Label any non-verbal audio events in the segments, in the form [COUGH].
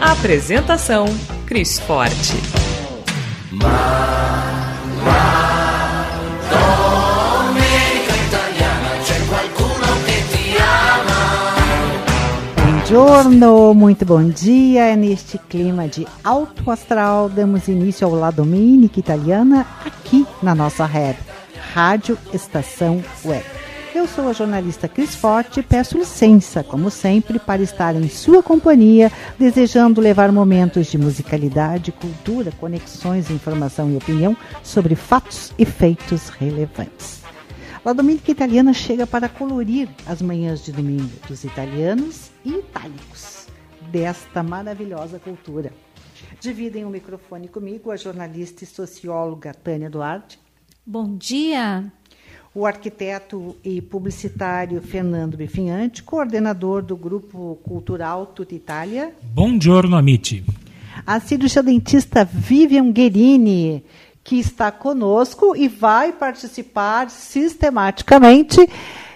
Apresentação: Cris Forte. Buongiorno, muito bom dia. É neste clima de alto astral damos início ao La Domenica Italiana aqui na nossa rede Rádio Estação Web. Eu sou a jornalista Cris Forte e peço licença, como sempre, para estar em sua companhia, desejando levar momentos de musicalidade, cultura, conexões, informação e opinião sobre fatos e feitos relevantes. A Dominica Italiana chega para colorir as manhãs de domingo dos italianos e itálicos desta maravilhosa cultura. Dividem o microfone comigo a jornalista e socióloga Tânia Duarte. Bom dia. O arquiteto e publicitário Fernando Bifinhante, coordenador do Grupo Cultural Tutta Itália. Bom giorno, amici. A cirurgia dentista Vivian Guerini, que está conosco e vai participar sistematicamente.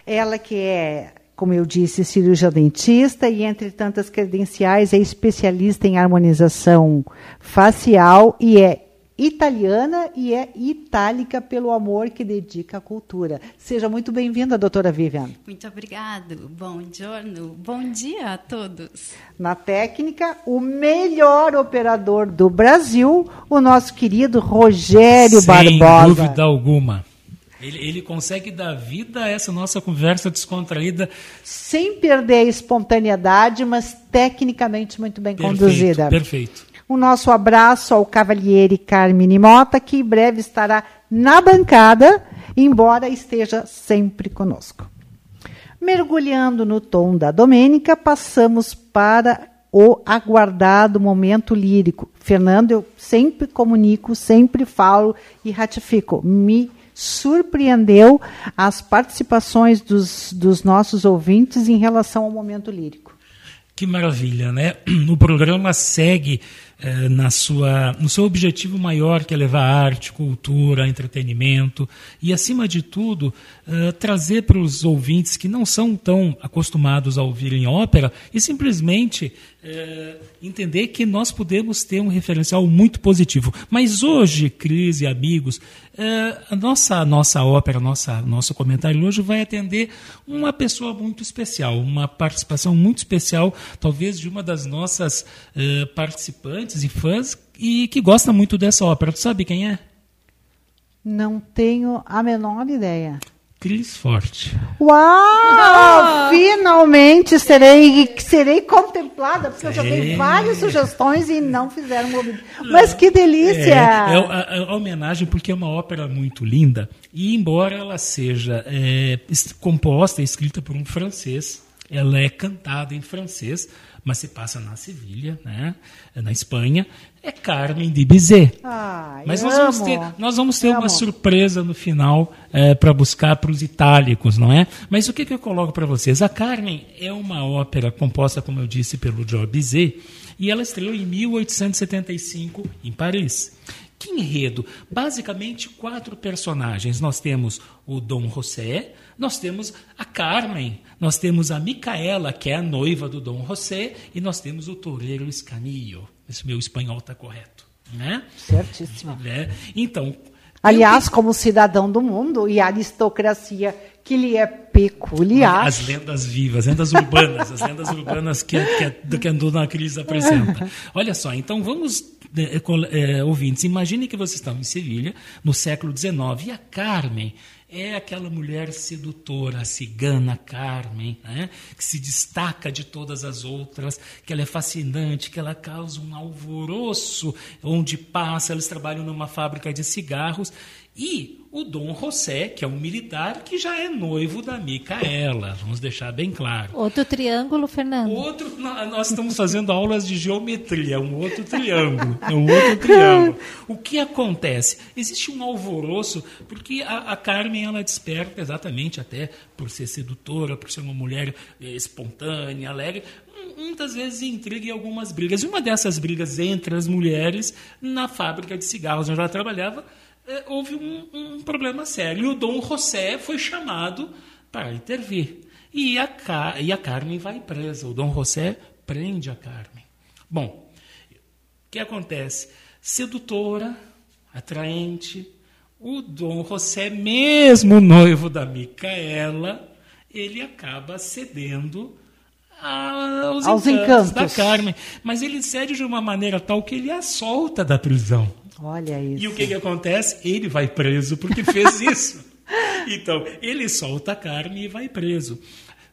Ela que é, como eu disse, cirurgia dentista e, entre tantas credenciais, é especialista em harmonização facial e é italiana e é itálica pelo amor que dedica à cultura. Seja muito bem-vinda, doutora Vivian. Muito obrigado. Bom giorno. Bom dia a todos. Na técnica, o melhor operador do Brasil, o nosso querido Rogério Sem Barbosa. Sem dúvida alguma. Ele, ele, consegue dar vida a essa nossa conversa descontraída. Sem perder a espontaneidade, mas tecnicamente muito bem perfeito, conduzida. Perfeito. O nosso abraço ao Cavaliere Carmine Mota, que em breve estará na bancada, embora esteja sempre conosco. Mergulhando no tom da Domênica, passamos para o aguardado momento lírico. Fernando, eu sempre comunico, sempre falo e ratifico. Me surpreendeu as participações dos, dos nossos ouvintes em relação ao momento lírico. Que maravilha, né? [CLEARS THROAT] O programa segue eh, na sua, no seu objetivo maior, que é levar arte, cultura, entretenimento e, acima de tudo, eh, trazer para os ouvintes que não são tão acostumados a ouvirem ópera e simplesmente eh, entender que nós podemos ter um referencial muito positivo. Mas hoje, Cris e amigos, a nossa, nossa ópera, nossa, nosso comentário hoje vai atender uma pessoa muito especial, uma participação muito especial, talvez de uma das nossas participantes e fãs e que gosta muito dessa ópera. Tu sabe quem é? Não tenho a menor ideia. Cris Forte. Uau! [LAUGHS] Finalmente serei, serei contemplada, porque é. eu já dei várias sugestões e não fizeram ouvido. Mas que delícia! É, é a, a, homenagem porque é uma ópera muito linda e embora ela seja é, composta e escrita por um francês, ela é cantada em francês, mas se passa na Sevilha, né? na Espanha, é Carmen de Bizet. Ah, mas nós vamos, ter, nós vamos ter uma surpresa no final é, para buscar para os itálicos, não é? Mas o que, que eu coloco para vocês? A Carmen é uma ópera composta, como eu disse, pelo Georges Bizet, e ela estreou em 1875 em Paris. Que enredo? Basicamente, quatro personagens. Nós temos o Dom José, nós temos a Carmen, nós temos a Micaela, que é a noiva do Dom José, e nós temos o Torreiro Escanillo. Esse meu espanhol está correto. Né? Certíssimo. É. Então. Aliás, como cidadão do mundo e aristocracia que lhe é peculiar. As lendas vivas, lendas urbanas, as lendas urbanas que, que, que a Dona Cris apresenta. Olha só, então vamos, é, é, ouvintes, imagine que vocês estão em Sevilha, no século XIX, e a Carmen é aquela mulher sedutora, a cigana Carmen, né? que se destaca de todas as outras, que ela é fascinante, que ela causa um alvoroço onde passa. Eles trabalham numa fábrica de cigarros E o Dom José, que é um militar que já é noivo da Micaela, vamos deixar bem claro. Outro triângulo, Fernando. Outro, nós estamos fazendo aulas de geometria, um outro triângulo, um outro triângulo. O que acontece? Existe um alvoroço porque a, a Carmen ela desperta exatamente até por ser sedutora, por ser uma mulher eh, espontânea, alegre, muitas vezes intriga e algumas brigas. E uma dessas brigas entre as mulheres na fábrica de cigarros onde ela trabalhava houve um, um, problema sério. E o Dom José foi chamado para intervir. E a, e a Carmen vai presa. O Dom José prende a Carmen. Bom, o que acontece? Sedutora, atraente, o Dom José, mesmo noivo da Micaela, ele acaba cedendo aos, aos encantos, encantos da Carmen. Mas ele cede de uma maneira tal que ele a solta da prisão. Olha isso. E o que, que acontece? Ele vai preso porque fez [LAUGHS] isso. então, ele solta a carne e vai preso.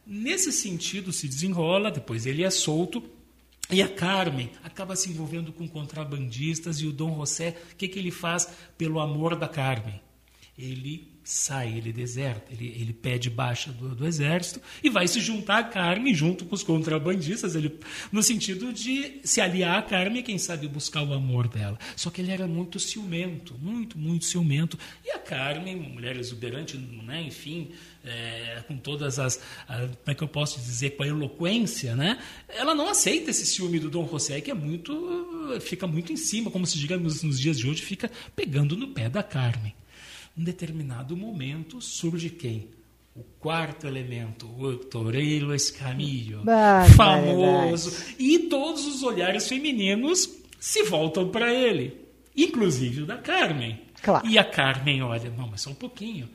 Nesse sentido, se desenrola, depois ele é solto. E a Carmen acaba se envolvendo com contrabandistas e o Dom José, o que, que ele faz pelo amor da Carmen? Ele sai, ele deserta, ele, ele pede baixa do, do, exército e vai se juntar à Carme junto com os contrabandistas, ele, no sentido de se aliar à Carme e, quem sabe, buscar o amor dela. Só que ele era muito ciumento, muito, muito ciumento. E a Carmen, uma mulher exuberante, né, enfim, é, com todas as. A, como é que eu posso dizer? Com a eloquência, né? Ela não aceita esse ciúme do Dom José, que é muito. fica muito em cima, como se digamos nos dias de hoje, fica pegando no pé da Carmen. Em determinado momento surge quem? O quarto elemento, o Toreiro Escamillo, famoso. E todos os olhares femininos se voltam para ele, inclusive o da Carmen. Claro. E a Carmen olha, não, mas só um pouquinho.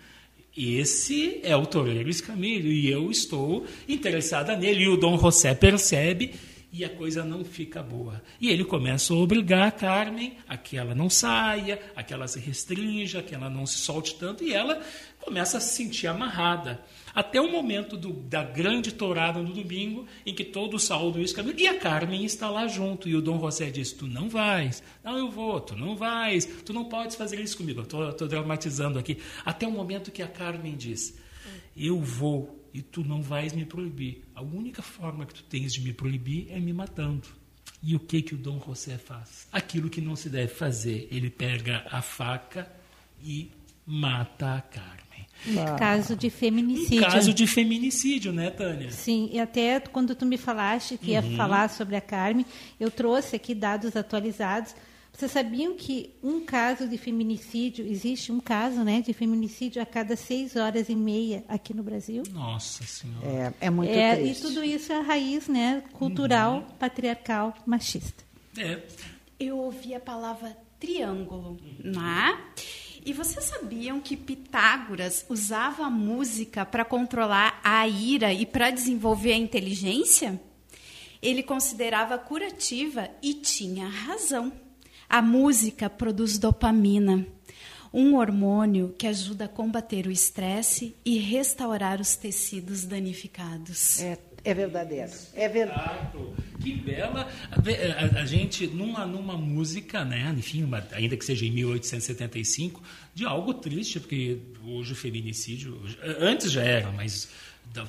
Esse é o Toreiro Escamillo e eu estou interessada nele. E o Dom José percebe e a coisa não fica boa. E ele começa a obrigar a Carmen a que ela não saia, a que ela se restrinja, a que ela não se solte tanto, e ela começa a se sentir amarrada. Até o momento do, da grande tourada no domingo, em que todos saúdam isso caminho, e a Carmen está lá junto. E o Dom José diz: Tu não vais, não, eu vou, tu não vais, tu não podes fazer isso comigo. Estou dramatizando aqui. Até o momento que a Carmen diz: Eu vou e tu não vais me proibir. A única forma que tu tens de me proibir é me matando. E o que que o Dom José faz? Aquilo que não se deve fazer. Ele pega a faca e mata a Carmen. Ah. Caso de feminicídio. Um caso de feminicídio, né, Tânia? Sim, e até quando tu me falaste que ia uhum. falar sobre a Carmen, eu trouxe aqui dados atualizados vocês sabiam que um caso de feminicídio, existe um caso né, de feminicídio a cada seis horas e meia aqui no Brasil? Nossa Senhora. É, é muito é, triste. E tudo isso é a raiz né, cultural, uhum. patriarcal, machista. É. Eu ouvi a palavra triângulo, né? E vocês sabiam que Pitágoras usava a música para controlar a ira e para desenvolver a inteligência? Ele considerava curativa e tinha razão. A música produz dopamina, um hormônio que ajuda a combater o estresse e restaurar os tecidos danificados. É, é verdadeiro. É verdade. Que bela. A, a, a, gente, numa, numa música, né, enfim, uma, ainda que seja em 1875, de algo triste, porque hoje o feminicídio. Antes já era, mas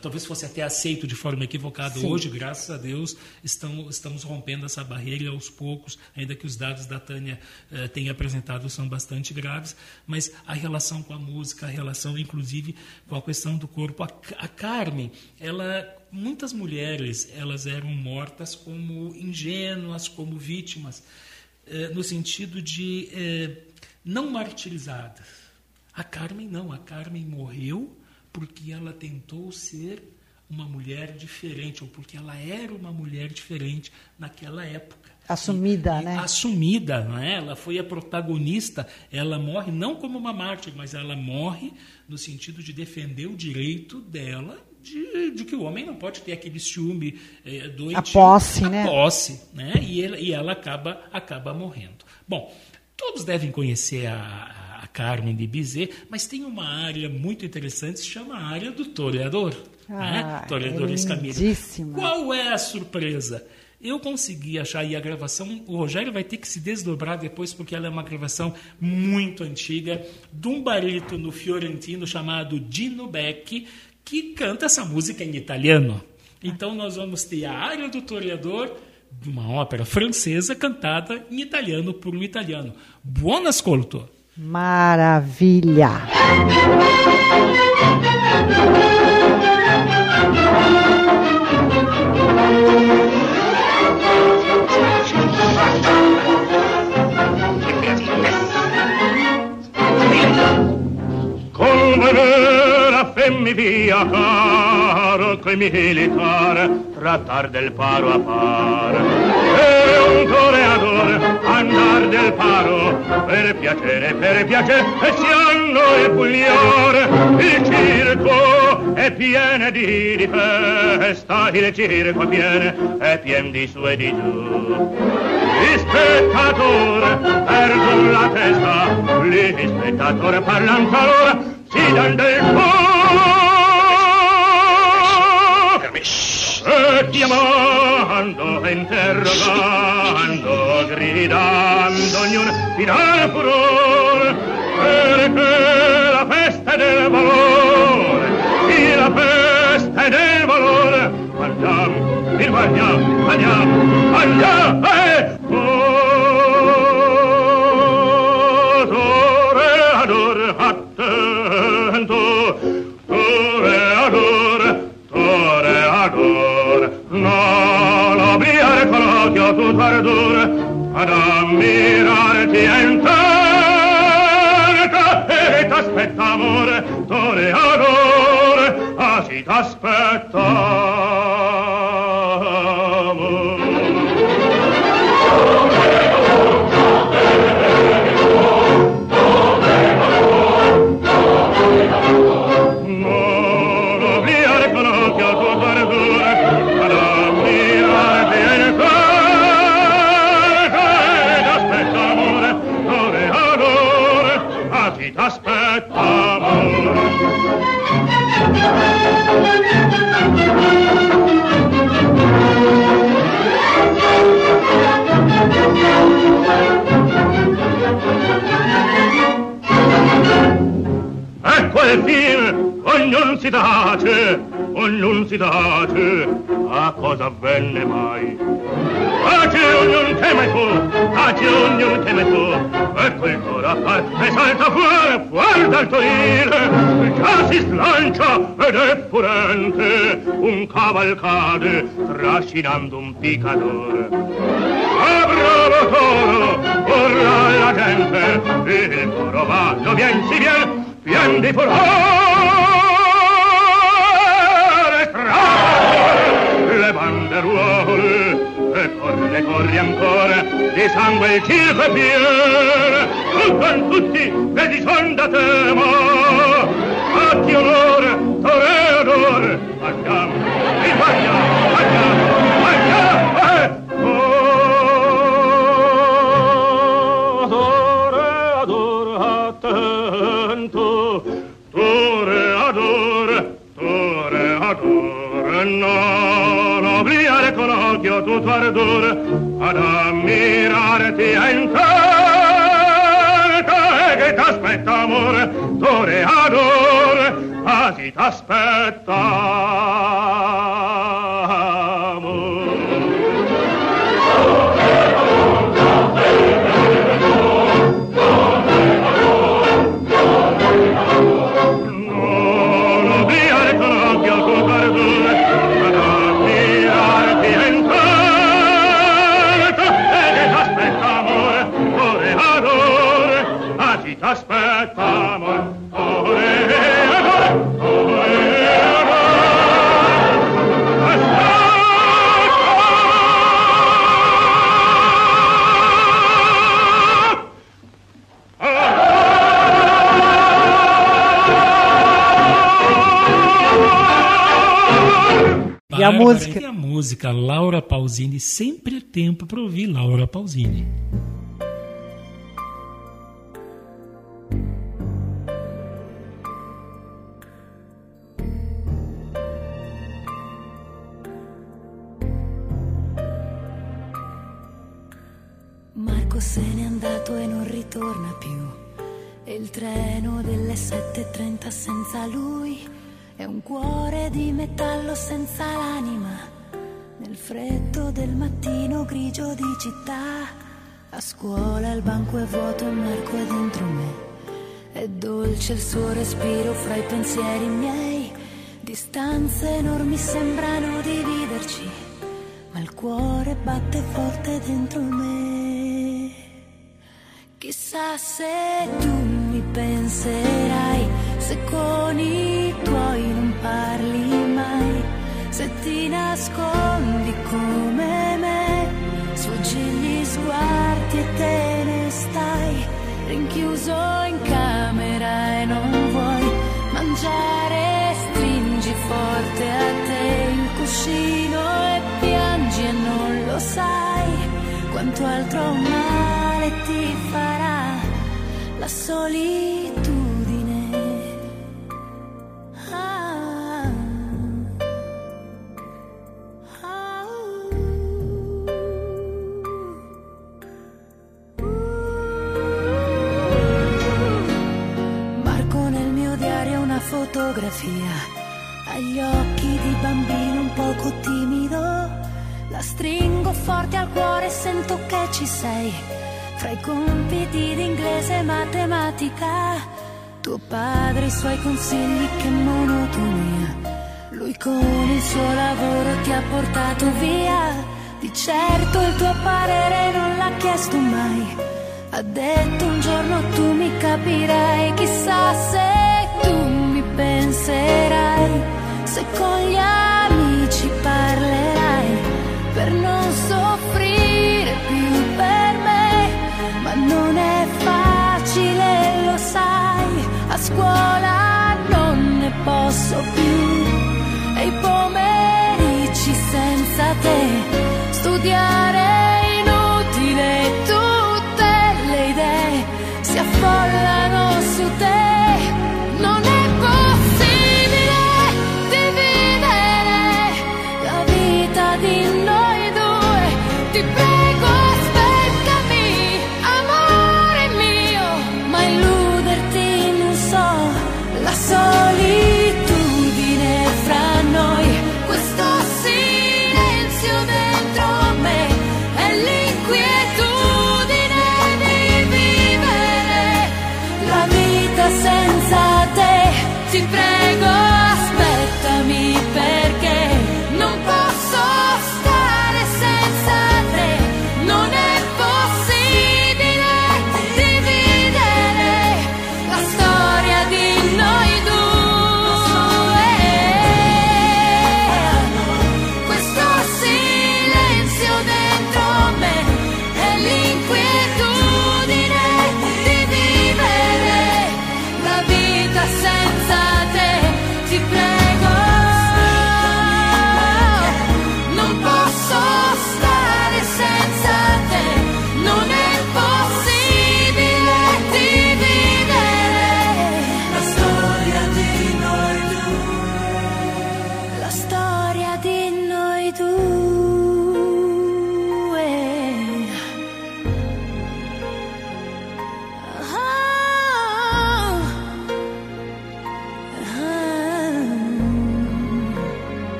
talvez fosse até aceito de forma equivocada. Sim. Hoje, graças a Deus, estamos, estamos rompendo essa barreira aos poucos, ainda que os dados da Tânia eh, tenha apresentado são bastante graves, mas a relação com a música, a relação inclusive com a questão do corpo. A, a Carmen, ela muitas mulheres elas eram mortas como ingênuas, como vítimas, eh, no sentido de eh, não martirizadas. A Carmen não, a Carmen morreu porque ela tentou ser uma mulher diferente, ou porque ela era uma mulher diferente naquela época. Assumida, e, né? Assumida, não é? Ela foi a protagonista. Ela morre não como uma mártir, mas ela morre no sentido de defender o direito dela de, de que o homem não pode ter aquele ciúme é, doentio. A posse, a né? posse, né? E ela, e ela acaba, acaba morrendo. Bom, todos devem conhecer a, Carmen de Bizet, mas tem uma área muito interessante, se chama a área do toreador. Ah, né? Toreador é Escamilho. Qual é a surpresa? Eu consegui achar aí a gravação, o Rogério vai ter que se desdobrar depois, porque ela é uma gravação muito antiga, de um barítono fiorentino chamado Dino Beck, que canta essa música em italiano. Então nós vamos ter a área do Toreador, de uma ópera francesa cantada em italiano por um italiano. Buon ascolto! Maravilha! Come femmi via caro coi militare trattar del paro a par e un toreador andar del paro per piacere per piacere e si hanno il pugliore il circo è pieno di, di festa il circo è pieno è pieno di su e di giù. Gli spettatori perdono la testa gli spettatori parlano talora si dan del fuoco chiamando e interrogando gridando ognuno finale furore perché la festa del valore sì la festa del valore andiamo il andiamo andiamo andiamo eh! Toreador, tu tua ad ammirarti entrata e t'aspetta amore, tore adore, ah si t'aspetta. Il film, ognun si tace, ognun si tace, a cosa avvenne mai? Tace ognun mai fu, tace ognun ecco il coro a far, e salta fuori, fuori dal torile, già si slancia ed è furente, un cavalcade, trascinando un picador. Ah, bravo toro, urla la gente, il coro va, lo vien si vien, vien di furore, tra le banderuole, e corre, corre ancora, di sangue il circo è pieno, tutto tutti, vedi son da tema, a ti onore, toreador, andiamo, andiamo, tuo ardore, ad ammirarti a intanto, e che t'aspetta amore, toreador, a chi t'aspetta a música? E a música Laura Pausini, sempre é tempo para ouvir Laura Pausini. bianco se n'è andato e non ritorna più. E il treno delle 7.30 senza lui è un cuore di metallo senza l'anima. Nel freddo del mattino grigio di città, a scuola il banco è vuoto e Marco è dentro me. È dolce il suo respiro fra i pensieri miei. Distanze enormi sembrano dividerci, ma il cuore batte forte dentro me. Chissà se tu mi penserai, se con i tuoi non parli mai, se ti nascondi come me, sfuggi gli sguardi e te ne stai, rinchiuso in camera e non vuoi mangiare, stringi forte a te il cuscino e piangi e non lo sai. Quanto altro male ti farà la solitudine. Fotografia, agli occhi di bambino un poco timido, la stringo forte al cuore e sento che ci sei, fra i compiti di inglese e matematica, tuo padre i suoi consigli che monotonia, lui con il suo lavoro ti ha portato via, di certo il tuo parere non l'ha chiesto mai. Ha detto un giorno tu mi capirai, chissà se tu mi penserai, se con gli amici parlerai per non soffrire più per me, ma non è facile, lo sai, a scuola non ne posso più. E i pomeriggi senza te studiare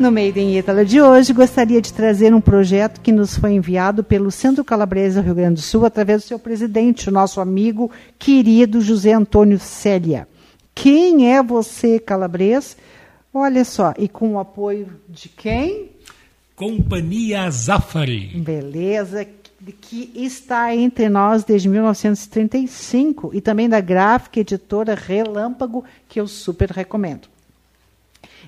No Made in Italy de hoje, gostaria de trazer um projeto que nos foi enviado pelo Centro Calabresa do Rio Grande do Sul, através do seu presidente, o nosso amigo querido José Antônio Célia. Quem é você, Calabres? Olha só, e com o apoio de quem? Companhia Zafari. Beleza, que está entre nós desde 1935 e também da gráfica editora Relâmpago, que eu super recomendo.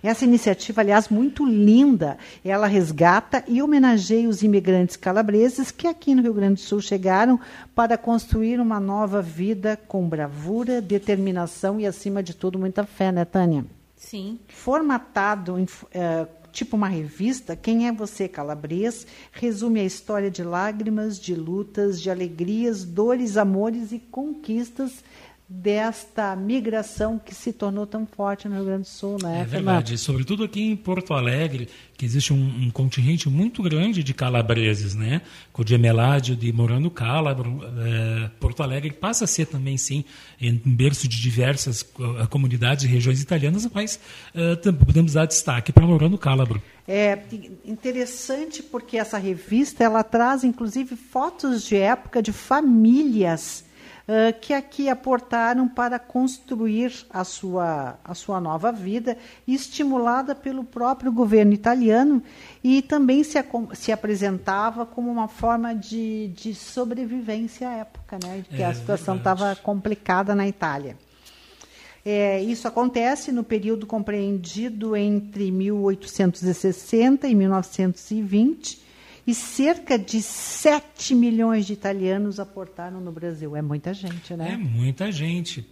Essa iniciativa, aliás, muito linda, ela resgata e homenageia os imigrantes calabreses que aqui no Rio Grande do Sul chegaram para construir uma nova vida com bravura, determinação e, acima de tudo, muita fé, né, Tânia? Sim. Formatado em, eh, tipo uma revista, Quem é Você, Calabres, resume a história de lágrimas, de lutas, de alegrias, dores, amores e conquistas desta migração que se tornou tão forte no Rio Grande do Sul, né? É Fernando? verdade, sobretudo aqui em Porto Alegre, que existe um, um contingente muito grande de calabreses, né? Com o Gemeládio de Morano Calabro, é, Porto Alegre passa a ser também, sim, um berço de diversas uh, comunidades e regiões italianas, mas uh, também podemos dar destaque para Morano Calabro. É interessante porque essa revista ela traz inclusive fotos de época de famílias uh, que aqui aportaram para construir a sua, a sua nova vida, estimulada pelo próprio governo italiano e também se, se apresentava como uma forma de, de sobrevivência à época, né, que É a situação estava complicada na Itália. É, isso acontece no período compreendido entre 1860 e 1920, e cerca de 7 milhões de italianos aportaram no Brasil. É muita gente, É né? muita gente.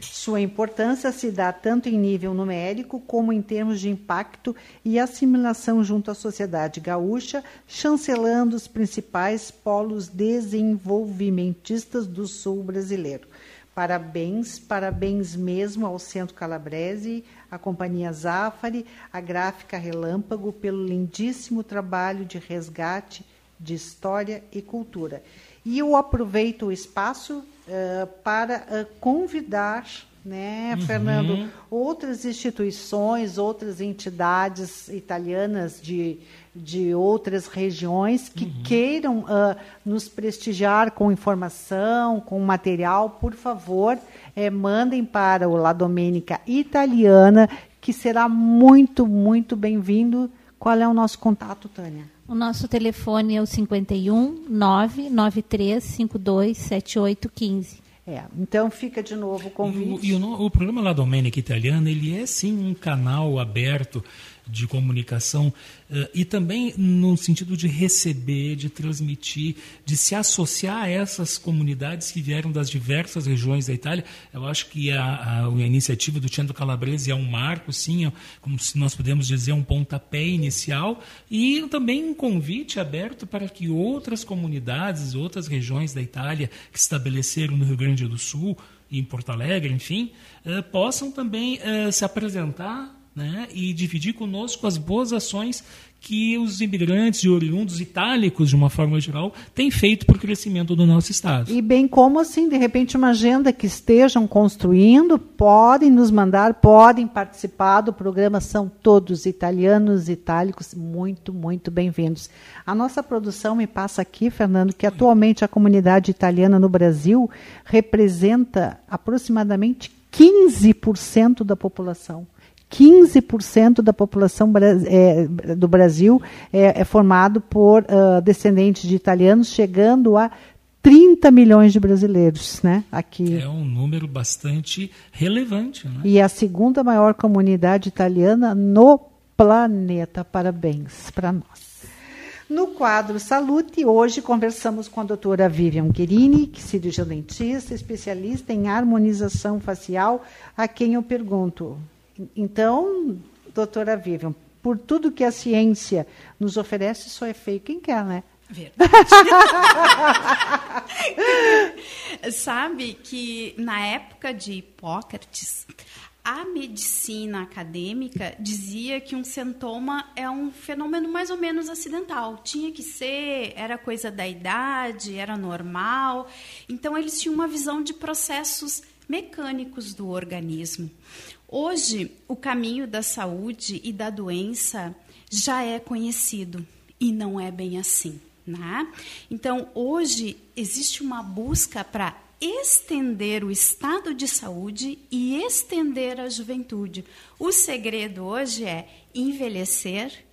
Sua importância se dá tanto em nível numérico como em termos de impacto e assimilação junto à sociedade gaúcha, chancelando os principais polos desenvolvimentistas do sul brasileiro. Parabéns, parabéns mesmo ao Centro Calabrese, à Companhia Zafari, à Gráfica Relâmpago, pelo lindíssimo trabalho de resgate de história e cultura. E eu aproveito o espaço eh, para eh, convidar, né, Fernando, outras instituições, outras entidades italianas de, de outras regiões que queiram ah, nos prestigiar com informação, com material, por favor, eh, mandem para o La Domenica Italiana, que será muito, muito bem-vindo. Qual é o nosso contato, Tânia? O nosso telefone é o 51 993 52 7815. É, então fica de novo o E, o, convite. e o o programa La Domenica Italiana, ele é sim um canal aberto de comunicação eh, e também no sentido de receber, de transmitir, de se associar a essas comunidades que vieram das diversas regiões da Itália. Eu acho que a, a- a iniciativa do Centro Calabrese é um marco, sim, é como nós podemos dizer, um pontapé inicial e também um convite aberto para que outras comunidades, outras regiões da Itália que estabeleceram no Rio Grande do Sul, em Porto Alegre, enfim, eh, possam também eh, se apresentar né, e dividir conosco as boas ações que os imigrantes e oriundos itálicos, de uma forma geral, têm feito para o crescimento do nosso Estado. E bem como assim, de repente, uma agenda que estejam construindo, podem nos mandar, podem participar do programa, são todos italianos, itálicos, muito, muito bem-vindos. A nossa produção me passa aqui, Fernando, que atualmente a comunidade italiana no Brasil representa aproximadamente 15% da população. 15% da população é, do Brasil é, é formado por ah, descendentes de italianos, chegando a 30 milhões de brasileiros, né? Aqui. É um número bastante relevante. Né? E a segunda maior comunidade italiana no planeta. Parabéns para nós. No quadro Salute, hoje conversamos com a doutora Vivian Guerini, que é cirurgião dentista, especialista em harmonização facial, a quem eu pergunto. Então, doutora Vivian, por tudo que a ciência nos oferece, só é feio quem quer, né? Verdade. [LAUGHS] Sabe que na época de Hipócrates, a medicina acadêmica dizia que um sintoma é um fenômeno mais ou menos acidental. Tinha que ser, era coisa da idade, era normal. Então, eles tinham uma visão de processos mecânicos do organismo. Hoje, o caminho da saúde e da doença já é conhecido e não é bem assim. Né? Então, hoje existe uma busca para estender o estado de saúde e estender a juventude. O segredo hoje é envelhecer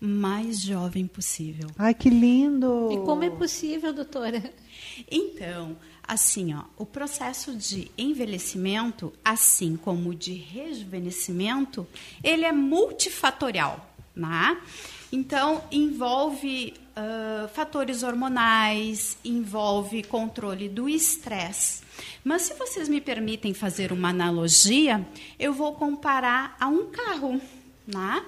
mais jovem possível. Ai, que lindo! E como é possível, doutora? Então, assim, ó, o processo de envelhecimento, assim como de rejuvenescimento, ele é multifatorial, né? Então, envolve uh, fatores hormonais, envolve controle do estresse. Mas se vocês me permitem fazer uma analogia, eu vou comparar a um carro, né?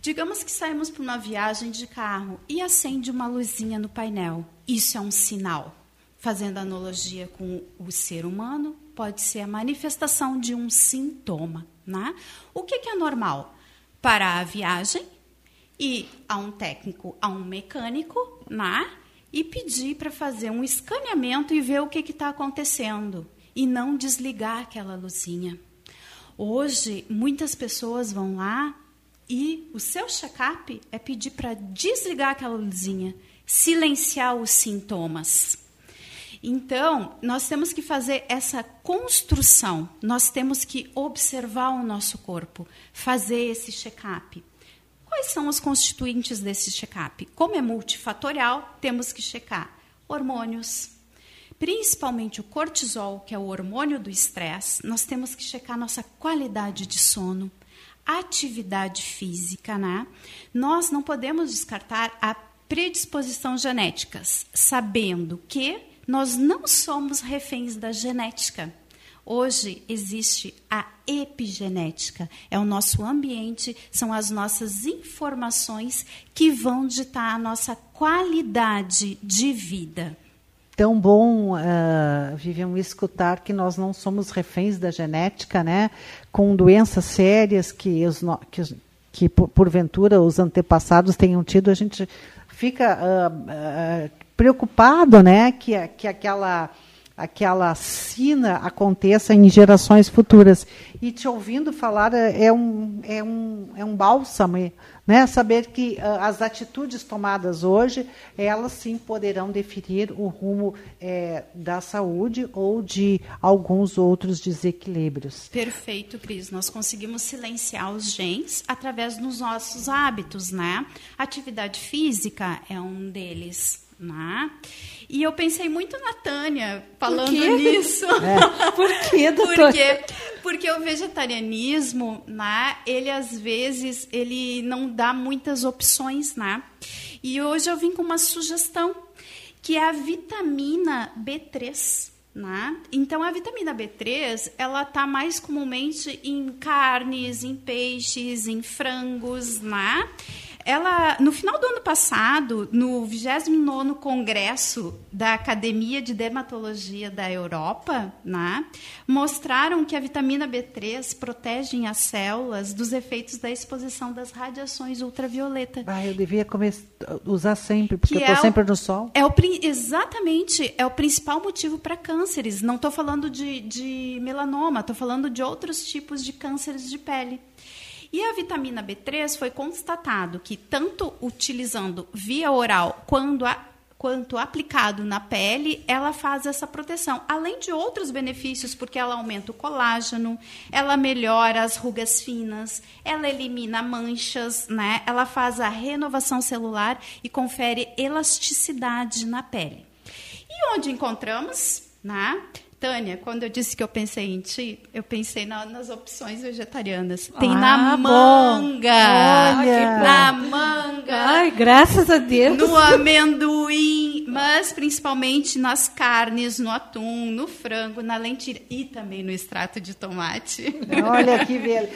Digamos que saímos para uma viagem de carro e acende uma luzinha no painel. Isso é um sinal. Fazendo analogia com o ser humano, pode ser a manifestação de um sintoma. Né? O que, que é normal? Para a viagem, ir a um técnico, a um mecânico, né? e pedir para fazer um escaneamento e ver o que está acontecendo. E não desligar aquela luzinha. Hoje, muitas pessoas vão lá e o seu check-up é pedir para desligar aquela luzinha, silenciar os sintomas. Então, nós temos que fazer essa construção, nós temos que observar o nosso corpo, fazer esse check-up. Quais são os constituintes desse check-up? Como é multifatorial, temos que checar hormônios, principalmente o cortisol, que é o hormônio do estresse, nós temos que checar nossa qualidade de sono, atividade física, né? Nós não podemos descartar a predisposição genética, sabendo que nós não somos reféns da genética. Hoje existe a epigenética, é o nosso ambiente, são as nossas informações que vão ditar a nossa qualidade de vida tão bom, uh, Vivian, escutar que nós não somos reféns da genética, né? Com doenças sérias que, os, que, que porventura os antepassados tenham tido, a gente fica uh, uh, preocupado, né? Que, que aquela aquela sina aconteça em gerações futuras. E te ouvindo falar é um, é um, é um bálsamo né? Saber que uh, as atitudes tomadas hoje, elas sim poderão definir o rumo é, da saúde ou de alguns outros desequilíbrios. Perfeito, Cris. Nós conseguimos silenciar os genes através dos nossos hábitos, né? Atividade física é um deles. Né? E eu pensei muito na Tânia falando nisso. É. Por quê, [LAUGHS] doutor? Porque, porque o vegetarianismo, né, ele às vezes ele não dá muitas opções, né? E hoje eu vim com uma sugestão, que é a vitamina B3. Né? Então a vitamina B3 ela está mais comumente em carnes, em peixes, em frangos, né? Ela, no final do ano passado, no 29º Congresso da Academia de Dermatologia da Europa, né, mostraram que a vitamina B3 protege as células dos efeitos da exposição das radiações ultravioleta. Ah, eu devia começar, usar sempre, porque que eu estou é sempre no sol. É o, exatamente, é o principal motivo para cânceres. Não estou falando de, de melanoma, estou falando de outros tipos de cânceres de pele. E a vitamina B3 foi constatado que, tanto utilizando via oral quando a, quanto aplicado na pele, ela faz essa proteção. Além de outros benefícios, porque ela aumenta o colágeno, ela melhora as rugas finas, ela elimina manchas, né? ela faz a renovação celular e confere elasticidade na pele. E onde encontramos? Né? Tânia, quando eu disse que eu pensei em ti, eu pensei na, nas opções vegetarianas. Tem ah, na manga. Olha. Na manga. Ai, graças a Deus. No amendoim, mas principalmente nas carnes, no atum, no frango, na lentilha e também no extrato de tomate. [LAUGHS] Olha que velho.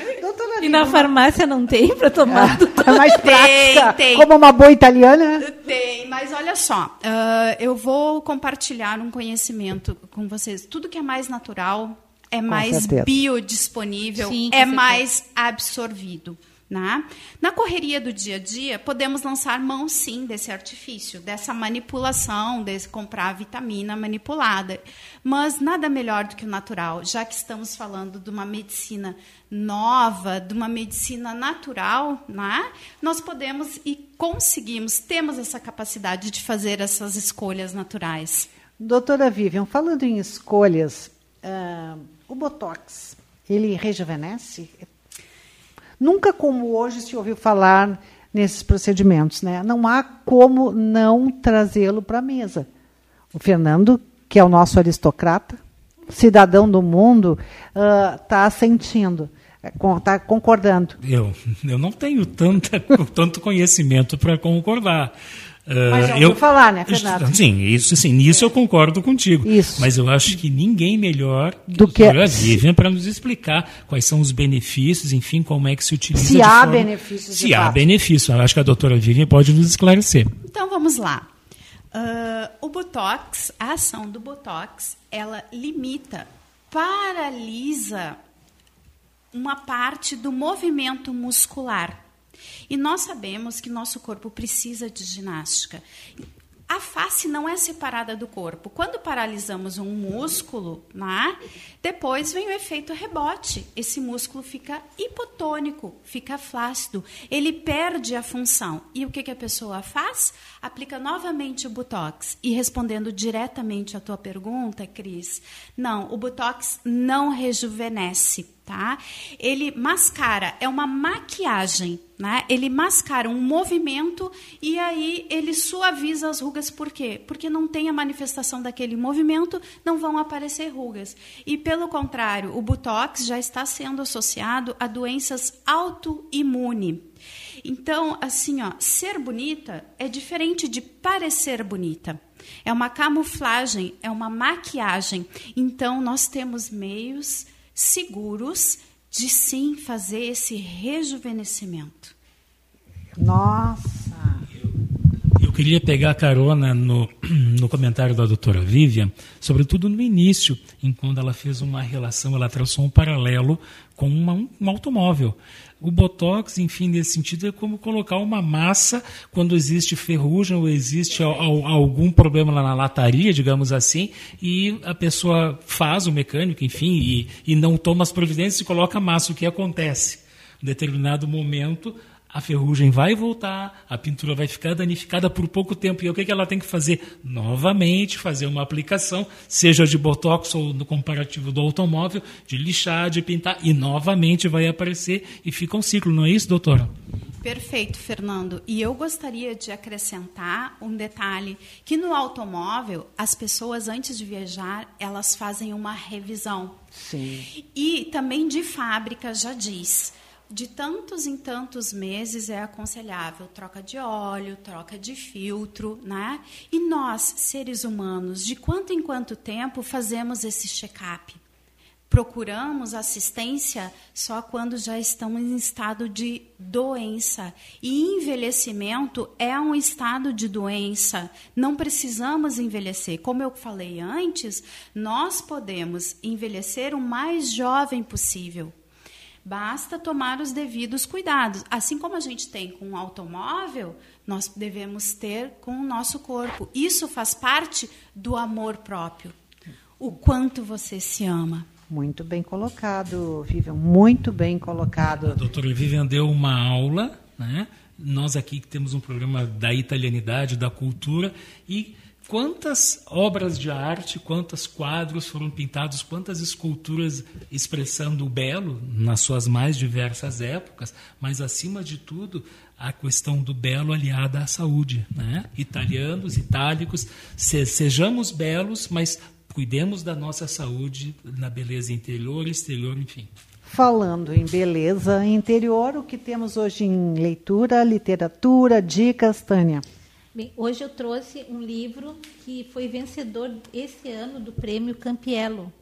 e na farmácia não tem para tomar? É, é mais prática. Tem, tem. Como uma boa italiana? Tem, mas olha só, uh, eu vou compartilhar um conhecimento com vocês tudo que é mais natural é Com mais certeza. biodisponível, Sim, é mais absorvido. Né? Na correria do dia a dia, podemos lançar mão sim desse artifício, dessa manipulação, desse comprar vitamina manipulada. Mas nada melhor do que o natural, já que estamos falando de uma medicina nova, de uma medicina natural, né? nós podemos e conseguimos, temos essa capacidade de fazer essas escolhas naturais. Doutora Vivian, falando em escolhas, uh, o Botox, ele rejuvenesce? Nunca como hoje se ouviu falar nesses procedimentos, né? Não há como não trazê-lo para a mesa. O Fernando, que é o nosso aristocrata, cidadão do mundo, está uh, sentindo, está concordando. Eu, eu não tenho tanta, [LAUGHS] tanto conhecimento para concordar. Mas já eu falar, né, Fernando? Sim, isso, sim, nisso é. eu concordo contigo. Isso. Mas eu acho que ninguém melhor do que a Vivian para nos explicar quais são os benefícios, enfim, como é que se utiliza. Se há forma... benefícios. Se há benefício. Eu acho que a doutora Vivian pode nos esclarecer. Então vamos lá. Uh, o Botox, a ação do Botox, ela limita paralisa uma parte do movimento muscular. E nós sabemos que nosso corpo precisa de ginástica. A face não é separada do corpo. Quando paralisamos um músculo, né, depois vem o efeito rebote. Esse músculo fica hipotônico, fica flácido, ele perde a função. E o que, que a pessoa faz? Aplica novamente o Botox. E respondendo diretamente à tua pergunta, Cris, não, o Botox não rejuvenesce tá? Ele mascara, é uma maquiagem, né? Ele mascara um movimento e aí ele suaviza as rugas, por quê? Porque não tem a manifestação daquele movimento, não vão aparecer rugas. E pelo contrário, o Botox já está sendo associado a doenças autoimunes. Então, assim, ó, ser bonita é diferente de parecer bonita. É uma camuflagem, é uma maquiagem. Então, nós temos meios seguros de sim fazer esse rejuvenescimento. Nossa! Eu queria pegar carona no, [CLEARS THROAT] no comentário da doutora Vivian, sobretudo no início, em quando ela fez uma relação, ela traçou um paralelo com uma, um automóvel. O Botox, enfim, nesse sentido, é como colocar uma massa quando existe ferrugem ou existe algum problema lá na lataria, digamos assim, e a pessoa faz, o mecânico, enfim, e, e não toma as providências e coloca a massa. O que acontece? Em determinado momento, a ferrugem vai voltar, a pintura vai ficar danificada por pouco tempo. E o que, que ela tem que fazer? Novamente, fazer uma aplicação, seja de botox ou no comparativo do automóvel, de lixar, de pintar, e novamente vai aparecer e fica um ciclo, não é isso, doutora? Perfeito, Fernando. E eu gostaria de acrescentar um detalhe que no automóvel as pessoas antes de viajar elas fazem uma revisão. Sim. E também de fábrica já diz de tantos em tantos meses é aconselhável troca de óleo, troca de filtro, né? E nós, seres humanos, de quanto em quanto tempo fazemos esse check-up? Procuramos assistência só quando já estamos em estado de doença. E envelhecimento é um estado de doença. Não precisamos envelhecer. Como eu falei antes, nós podemos envelhecer o mais jovem possível Basta tomar os devidos cuidados. Assim como a gente tem com o automóvel, nós devemos ter com o nosso corpo. Isso faz parte do amor próprio. O quanto você se ama. Muito bem colocado, Vivian. Muito bem colocado. A doutora Vivian deu uma aula, né? Nós aqui temos um programa da italianidade, da cultura, e quantas obras de arte, quantos quadros foram pintados, quantas esculturas expressando o belo nas suas mais diversas épocas, mas acima de tudo a questão do belo aliada à saúde, né? Italianos, itálicos, se, sejamos belos, mas cuidemos da nossa saúde na beleza interior, exterior, enfim. Falando em beleza interior, o que temos hoje em leitura, literatura, dicas, Tânia? Bem, hoje eu trouxe um livro que foi vencedor esse ano do Prêmio Campiello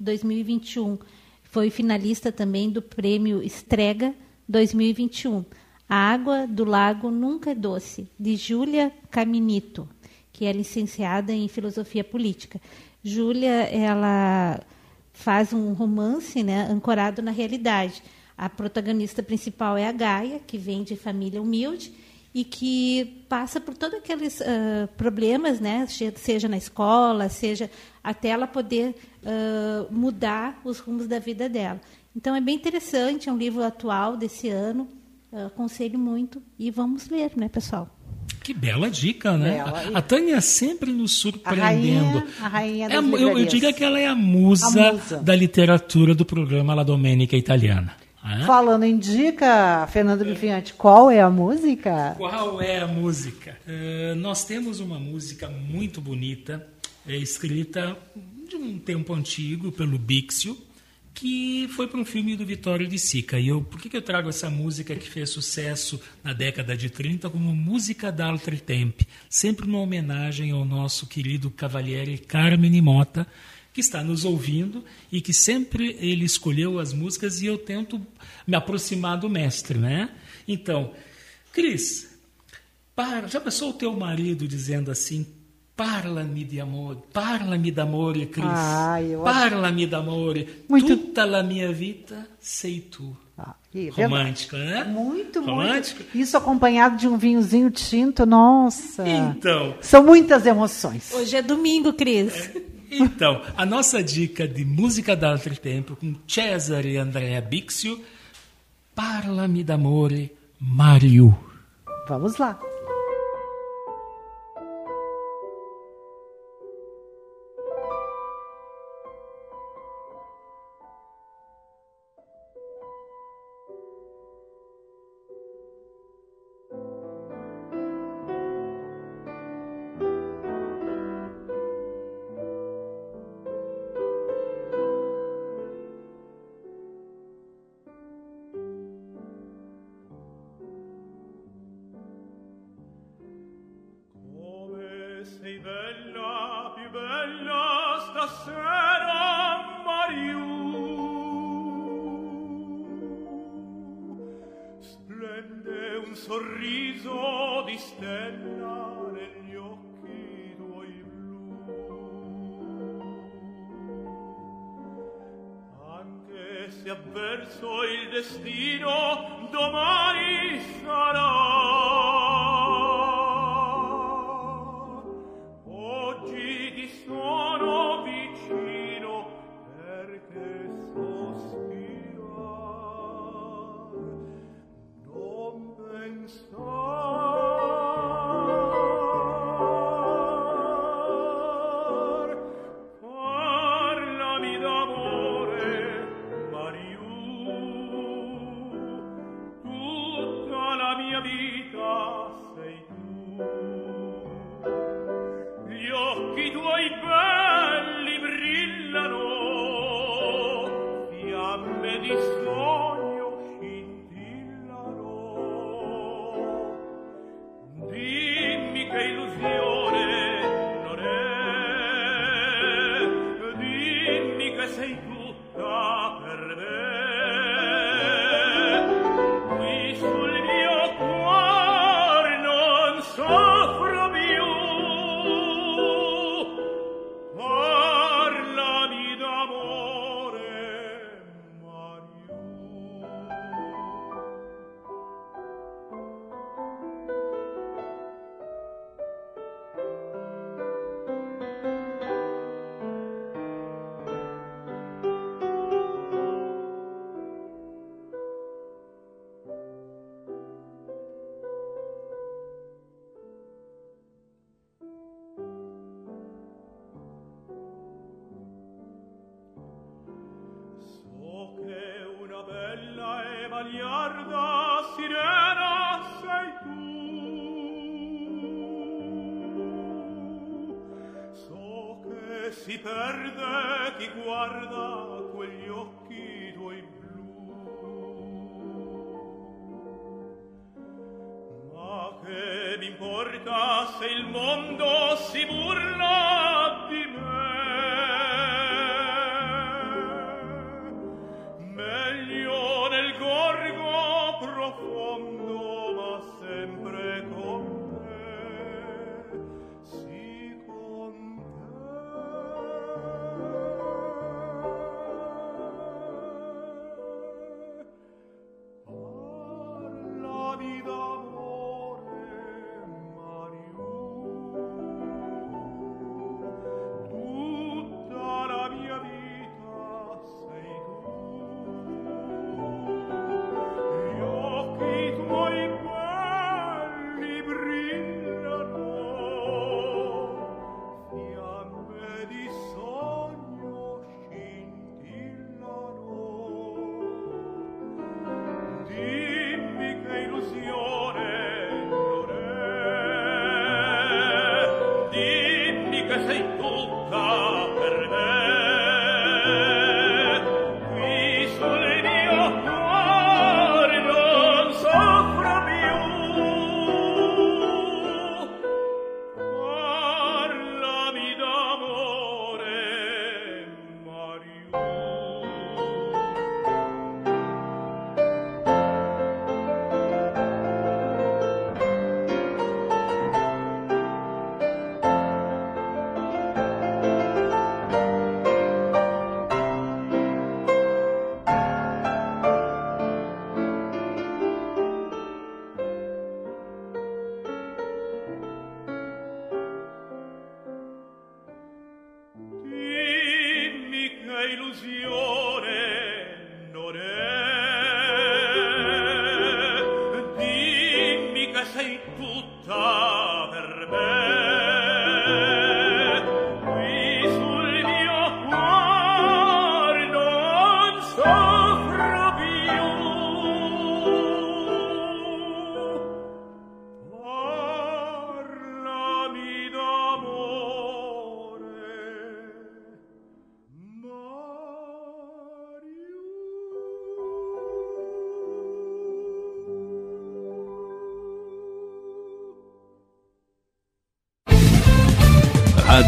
2021. Foi finalista também do Prêmio Estrega 2021. A Água do Lago Nunca é Doce, de Júlia Caminito, que é licenciada em Filosofia Política. Júlia, ela faz um romance né, ancorado na realidade. A protagonista principal é a Gaia, que vem de família humilde, e que passa por todos aqueles uh, problemas, né? seja na escola, seja até ela poder uh, mudar os rumos da vida dela. Então é bem interessante, é um livro atual desse ano, uh, aconselho muito e vamos ler, né, pessoal? Que bela dica, né? Bela. A, Tânia sempre nos surpreendendo. A rainha, a rainha é, eu, eu diria que ela é a musa, a musa, da literatura do programa La Domenica Italiana. Falando em dica, Fernando Bifiante, qual é a música? Qual é a música? Uh, nós temos uma música muito bonita, é, escrita de um tempo antigo pelo Bixio, que foi para um filme do Vitório de Sica. E eu, por que, que eu trago essa música que fez sucesso na década de 30 como música d'altri tempi? Sempre uma homenagem ao nosso querido Cavaliere Carmine Mota, que está nos ouvindo e que sempre ele escolheu as músicas e eu tento me aproximar do mestre, né? Então, Cris, para, já pensou o teu marido dizendo assim, Parlami di amore, parlami d'amore, Cris. Ah, eu parlami d'amore. Muito- Tutta la mia vita sei tu. Ah, e- Romântico, né? Muito, Romântico? muito. Isso acompanhado de um vinhozinho tinto, nossa. Então, São muitas emoções. Hoje é domingo, Cris. Então, a nossa dica de música d'altro tempo com Cesare e Andrea Bixio, Parlami d'amore, Mario. Vamos lá.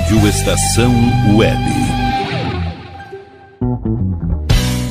Rádio Estação Web.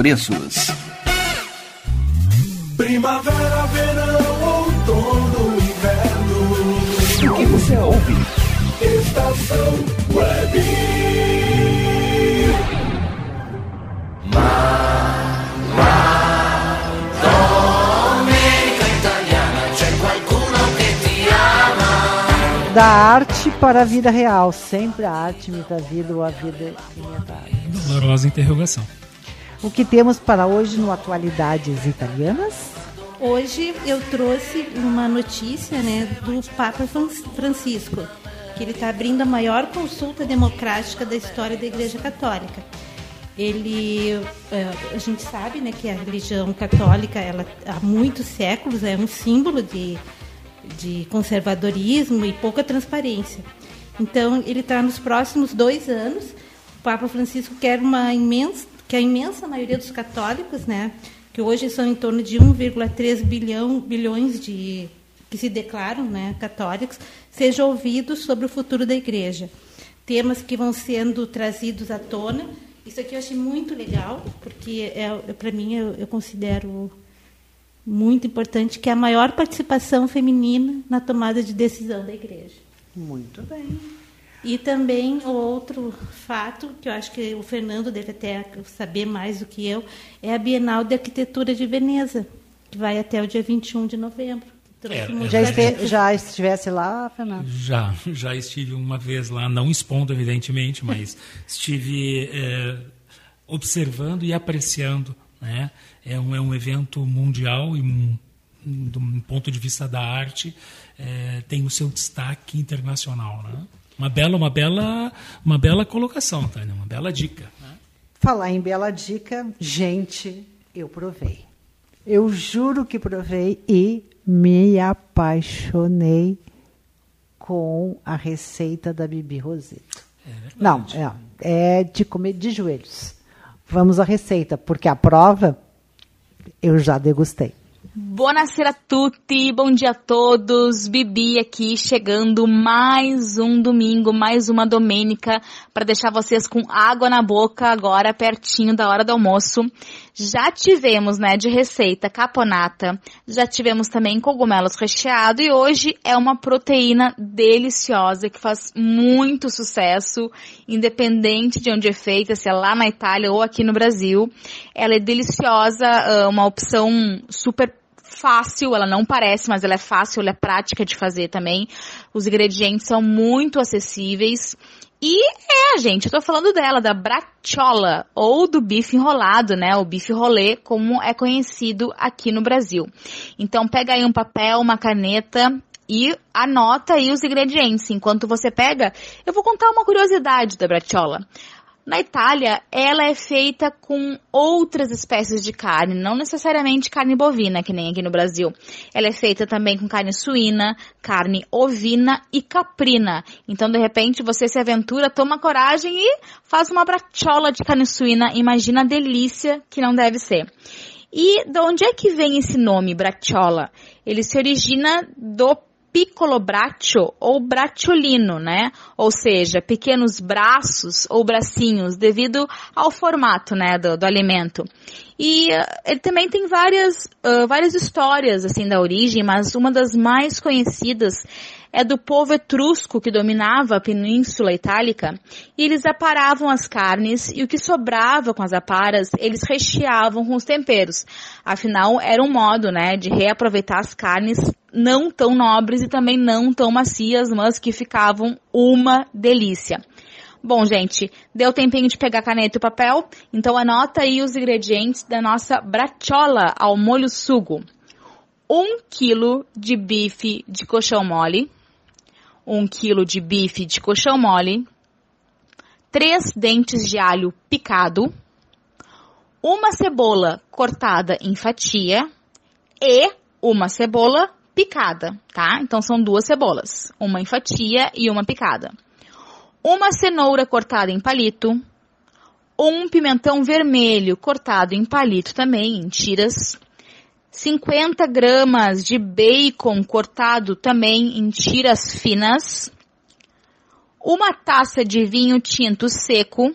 preços. Primavera, verão, outono, inverno. O que você ouve? Estação Web. Ma. Da arte para a vida real, sempre a arte imita a vida ou a vida imita a arte. Dolorosa interrogação. O que temos para hoje no Atualidades Italianas? Hoje eu trouxe uma notícia né, do Papa Francisco, que ele está abrindo a maior consulta democrática da história da Igreja Católica. Ele, é, a gente sabe né, que a religião católica ela, há muitos séculos é um símbolo de, de conservadorismo e pouca transparência. Então, ele está nos próximos dois anos. O Papa Francisco quer uma imensa que a imensa maioria dos católicos, né, que hoje são em torno de 1,3 bilhão bilhões de que se declaram, né, católicos, sejam ouvidos sobre o futuro da igreja. Temas que vão sendo trazidos à tona. Isso aqui eu achei muito legal, porque é, para mim eu, eu considero muito importante que é a maior participação feminina na tomada de decisão da igreja. Muito bem. E também o outro fato, que eu acho que o Fernando deve até saber mais do que eu, é a Bienal de Arquitetura de Veneza, que vai até o dia 21 de novembro. É, já, este, já estivesse lá, Fernando? Já, já estive uma vez lá, não expondo, evidentemente, mas estive é, observando e apreciando. Né? É, um, é um evento mundial e do ponto de vista da arte, é, tem o seu destaque internacional. Né? Uma bela, uma bela, uma bela colocação, Tânia, uma bela dica. Né? Falar em bela dica, gente, eu provei. Eu juro que provei e me apaixonei com a receita da Bibi Rosito. É Não, é, é de comer de joelhos. Vamos à receita, porque a prova eu já degustei. Buonasera a tutti, bom dia a todos. Bibi aqui chegando mais um domingo, mais uma domênica para deixar vocês com água na boca agora pertinho da hora do almoço. Já tivemos, né, de receita caponata, já tivemos também cogumelos recheado e hoje é uma proteína deliciosa que faz muito sucesso, independente de onde é feita, se é lá na Itália ou aqui no Brasil. Ela é deliciosa, ah, uma opção super fácil, ela não parece, mas ela é fácil, ela é prática de fazer também. Os ingredientes são muito acessíveis. E é, gente, eu tô falando dela, da bracciola, ou do bife enrolado, né? O bife rolê, como é conhecido aqui no Brasil. Então pega aí um papel, uma caneta e anota aí os ingredientes. Enquanto você pega, eu vou contar uma curiosidade da bracciola. Na Itália, ela é feita com outras espécies de carne, não necessariamente carne bovina, que nem aqui no Brasil. Ela é feita também com carne suína, carne ovina e caprina. Então, de repente, você se aventura, toma coragem e faz uma bracciola de carne suína. Imagina a delícia que não deve ser. E de onde é que vem esse nome, bracciola? Ele se origina do piccolo braccio ou bracciolino, né? Ou seja, pequenos braços ou bracinhos, devido ao formato, né, do, do alimento. E uh, ele também tem várias, uh, várias histórias, assim, da origem, mas uma das mais conhecidas é do povo etrusco que dominava a Península Itálica, e eles aparavam as carnes e o que sobrava com as aparas, eles recheavam com os temperos. Afinal, era um modo, né, de reaproveitar as carnes não tão nobres e também não tão macias, mas que ficavam uma delícia. Bom, gente, deu tempinho de pegar caneta e papel, então anota aí os ingredientes da nossa bracciola ao molho sugo. 1 um quilo de bife de colchão mole, 1 quilo de bife de colchão mole, 3 dentes de alho picado, uma cebola cortada em fatia e uma cebola picada, tá? Então são duas cebolas, uma em fatia e uma picada. Uma cenoura cortada em palito, um pimentão vermelho cortado em palito também, em tiras, 50 gramas de bacon cortado também em tiras finas, uma taça de vinho tinto seco,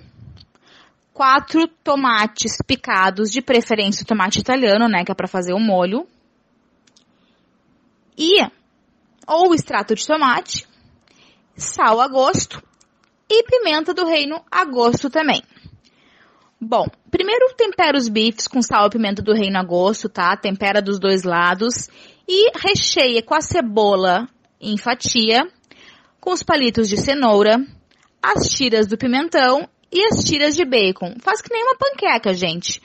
quatro tomates picados, de preferência o tomate italiano, né, que é para fazer o molho, e ou extrato de tomate, sal a gosto e pimenta do reino a gosto também. Bom, primeiro tempera os bifes com sal e pimenta do reino a gosto, tá? Tempera dos dois lados e recheia com a cebola em fatia, com os palitos de cenoura, as tiras do pimentão e as tiras de bacon. Faz que nem uma panqueca, gente.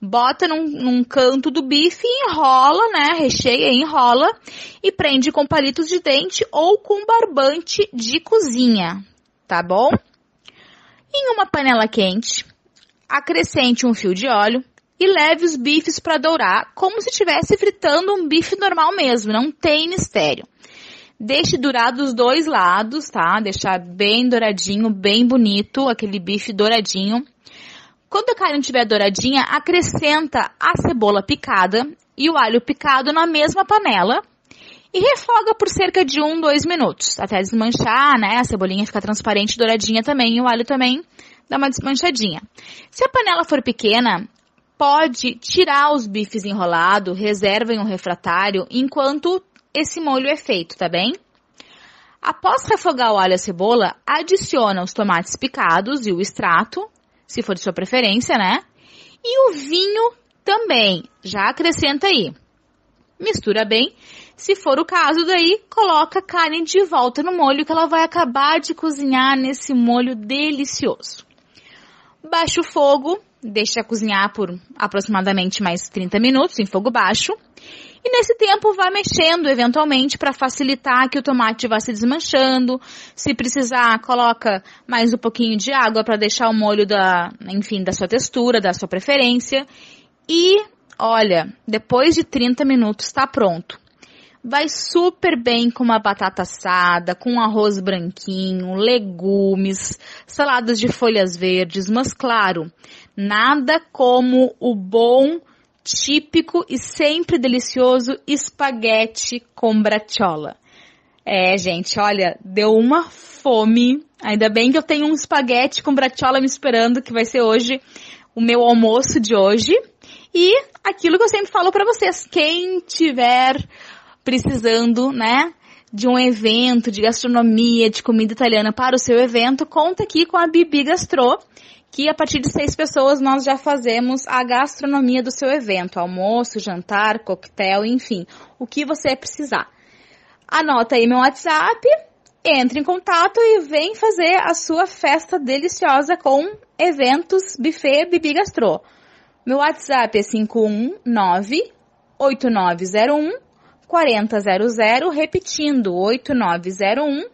Bota num, num canto do bife enrola, né? Recheia, enrola e prende com palitos de dente ou com barbante de cozinha, tá bom? Em uma panela quente, acrescente um fio de óleo e leve os bifes para dourar, como se estivesse fritando um bife normal mesmo, não tem mistério. Deixe durar dos dois lados, tá? Deixar bem douradinho, bem bonito, aquele bife douradinho. Quando a carne estiver douradinha, acrescenta a cebola picada e o alho picado na mesma panela e refoga por cerca de um, dois minutos, até desmanchar, né? A cebolinha ficar transparente, douradinha também, e o alho também dá uma desmanchadinha. Se a panela for pequena, pode tirar os bifes enrolados, reserva em um refratário, enquanto esse molho é feito, tá bem? Após refogar o alho e a cebola, adiciona os tomates picados e o extrato, se for de sua preferência, né? E o vinho também, já acrescenta aí. Mistura bem. Se for o caso, daí coloca a carne de volta no molho que ela vai acabar de cozinhar nesse molho delicioso. Baixa o fogo, deixa cozinhar por aproximadamente mais 30 minutos em fogo baixo. E nesse tempo vai mexendo eventualmente para facilitar que o tomate vá se desmanchando. Se precisar, coloca mais um pouquinho de água para deixar o molho da, enfim, da sua textura, da sua preferência. E olha, depois de 30 minutos está pronto. Vai super bem com uma batata assada, com arroz branquinho, legumes, saladas de folhas verdes, mas claro, nada como o bom típico e sempre delicioso espaguete com bratiola. É, gente, olha, deu uma fome. Ainda bem que eu tenho um espaguete com bratiola me esperando, que vai ser hoje o meu almoço de hoje. E aquilo que eu sempre falo para vocês, quem tiver precisando, né, de um evento de gastronomia, de comida italiana para o seu evento, conta aqui com a Bibi Gastro, que a partir de seis pessoas nós já fazemos a gastronomia do seu evento, almoço, jantar, coquetel, enfim, o que você precisar. Anota aí meu WhatsApp, entre em contato e vem fazer a sua festa deliciosa com eventos buffet Bibi Gastro. Meu WhatsApp é 519 8901 4000, repetindo 8901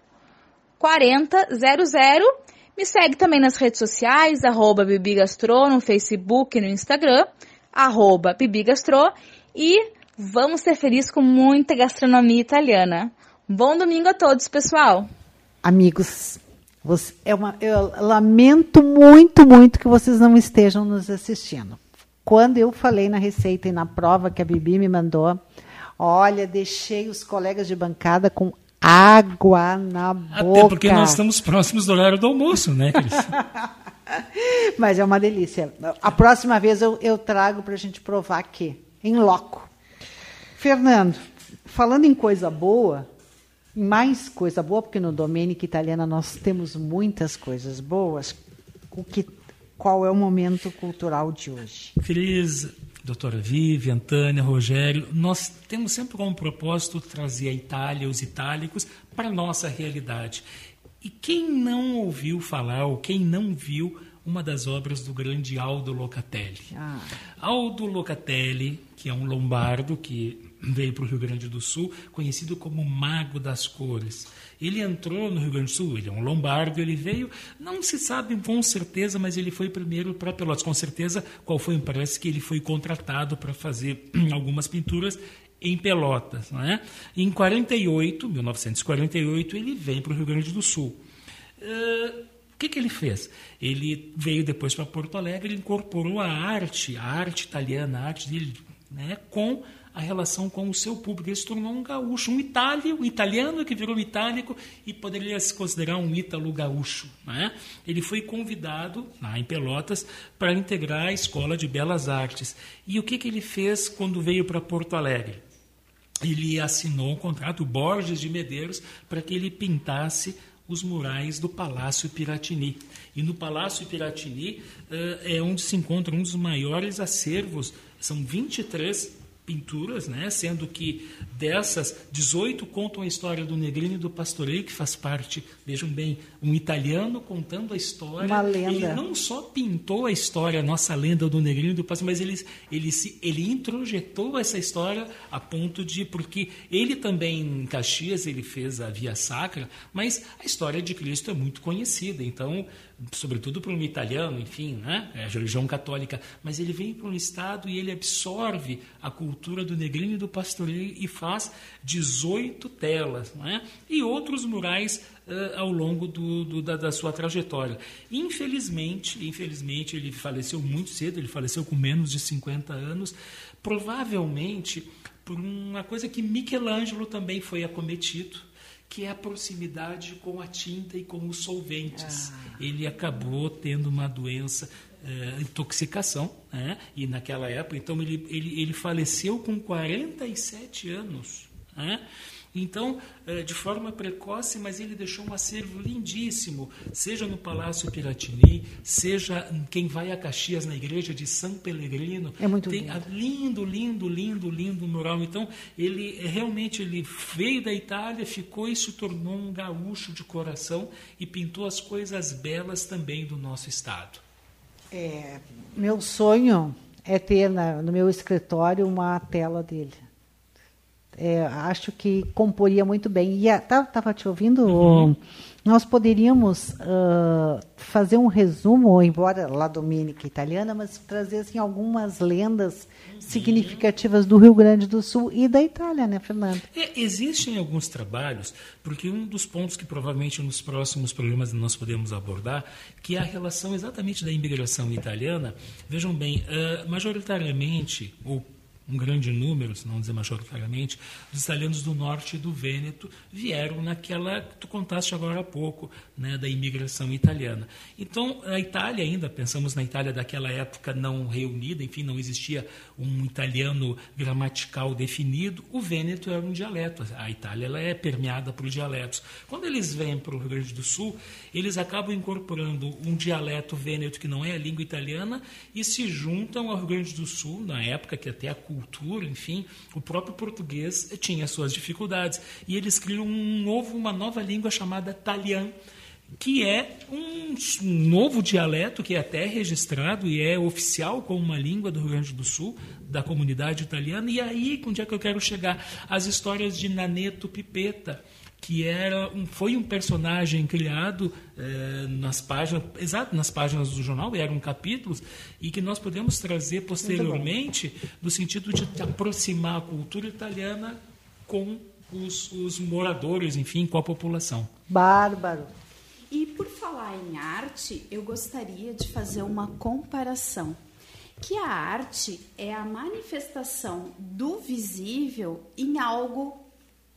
4000 me segue também nas redes sociais, arroba Bibigastro, no Facebook e no Instagram, arroba Bibigastro. E vamos ser felizes com muita gastronomia italiana. Bom domingo a todos, pessoal! Amigos, você, é uma, eu lamento muito, muito que vocês não estejam nos assistindo. Quando eu falei na receita e na prova que a Bibi me mandou, olha, deixei os colegas de bancada com água na boca. Até porque nós estamos próximos do horário do almoço, né, Cris? [LAUGHS] Mas é uma delícia. A próxima vez eu, eu trago para a gente provar aqui, em loco. Fernando, falando em coisa boa, mais coisa boa, porque no Domênica Italiana nós temos muitas coisas boas. O que, qual é o momento cultural de hoje? Cris, doutora Vivian, Tânia, Rogério, nós temos sempre como propósito trazer a Itália, os itálicos, para a nossa realidade. E quem não ouviu falar, ou quem não viu uma das obras do grande Aldo Locatelli? Ah. Aldo Locatelli, que é um lombardo que veio para o Rio Grande do Sul, conhecido como Mago das Cores. Ele entrou no Rio Grande do Sul, ele é um lombardo, ele veio, não se sabe com certeza, mas ele foi primeiro para Pelotas. Com certeza, qual foi? Parece que ele foi contratado para fazer [CLEARS THROAT] algumas pinturas em Pelotas. Não é? Em 48, 1948, ele vem para o Rio Grande do Sul. Uh, o que, que ele fez? Ele veio depois para Porto Alegre, ele incorporou a arte, a arte italiana, a arte dele, né, com a relação com o seu público. Ele se tornou um gaúcho, um itálio, um italiano que virou itálico e poderia se considerar um ítalo gaúcho. Né? Ele foi convidado, lá em Pelotas, para integrar a Escola de Belas Artes. E o que, que ele fez quando veio para Porto Alegre? Ele assinou um contrato, Borges de Medeiros, para que ele pintasse os murais do Palácio Piratini. E no Palácio Piratini uh, é onde se encontra um dos maiores acervos, são 23 pinturas, né? sendo que dessas, 18 contam a história do Negrino e do Pastoreio, que faz parte, vejam bem, um italiano contando a história. Uma lenda. Ele não só pintou a história, a nossa lenda do Negrino e do Pastoreio, mas ele, ele, se, ele introjetou essa história a ponto de, porque ele também em Caxias, ele fez a Via Sacra, mas a história de Cristo é muito conhecida, então sobretudo para um italiano, enfim, né? é a religião católica, mas ele vem para um estado e ele absorve a cultura do negrinho e do pastoreio e faz 18 telas, né? e outros murais uh, ao longo do, do, da, da, sua trajetória. Infelizmente, infelizmente, ele faleceu muito cedo, ele faleceu com menos de 50 anos, provavelmente por uma coisa que Michelangelo também foi acometido, que é a proximidade com a tinta e com os solventes. Ah. Ele acabou tendo uma doença, é, intoxicação, né? e naquela época, então ele, ele, ele faleceu com 47 anos. Né? Então, eh, de forma precoce, mas ele deixou um acervo lindíssimo, seja no Palácio Piratini, seja quem vai a Caxias, na igreja de São Pellegrino. É muito tem lindo. lindo, lindo, lindo, lindo mural. Então, ele eh, realmente ele veio da Itália, ficou e se tornou um gaúcho de coração e pintou as coisas belas também do nosso estado. É, meu sonho é ter na, no meu escritório uma tela dele. É, acho que comporia muito bem. E estava te ouvindo, uhum. nós poderíamos uh, fazer um resumo, embora lá Dominica italiana, mas trazer assim, algumas lendas uhum. significativas do Rio Grande do Sul e da Itália, né, Fernando? É, existem alguns trabalhos, porque um dos pontos que provavelmente nos próximos programas nós podemos abordar, que é a relação exatamente da imigração italiana. Vejam bem, uh, majoritariamente, ou um grande número, se não dizer majoritariamente, dos italianos do norte do Vêneto vieram naquela que tu contaste agora há pouco, né, da imigração italiana. Então, a Itália ainda, pensamos na Itália daquela época não reunida, enfim, não existia um italiano gramatical definido, o Vêneto era um dialeto. A Itália ela é permeada por dialetos. Quando eles vêm para o Rio Grande do Sul, eles acabam incorporando um dialeto vêneto que não é a língua italiana e se juntam ao Rio Grande do Sul, na época que até a cultura, enfim, o próprio português tinha suas dificuldades. E eles criam um novo, uma nova língua chamada talian, que é um novo dialeto que é até registrado e é oficial como uma língua do Rio Grande do Sul, da comunidade italiana. E aí, onde é que eu quero chegar? As histórias de Naneto Pipeta, que era um, foi um personagem criado eh, nas páginas, exato, nas páginas do jornal, eram capítulos, e que nós podemos trazer posteriormente no sentido de aproximar a cultura italiana com os, os moradores, enfim, com a população. Bárbaro. E por falar em arte, eu gostaria de fazer uma comparação. Que a arte é a manifestação do visível em algo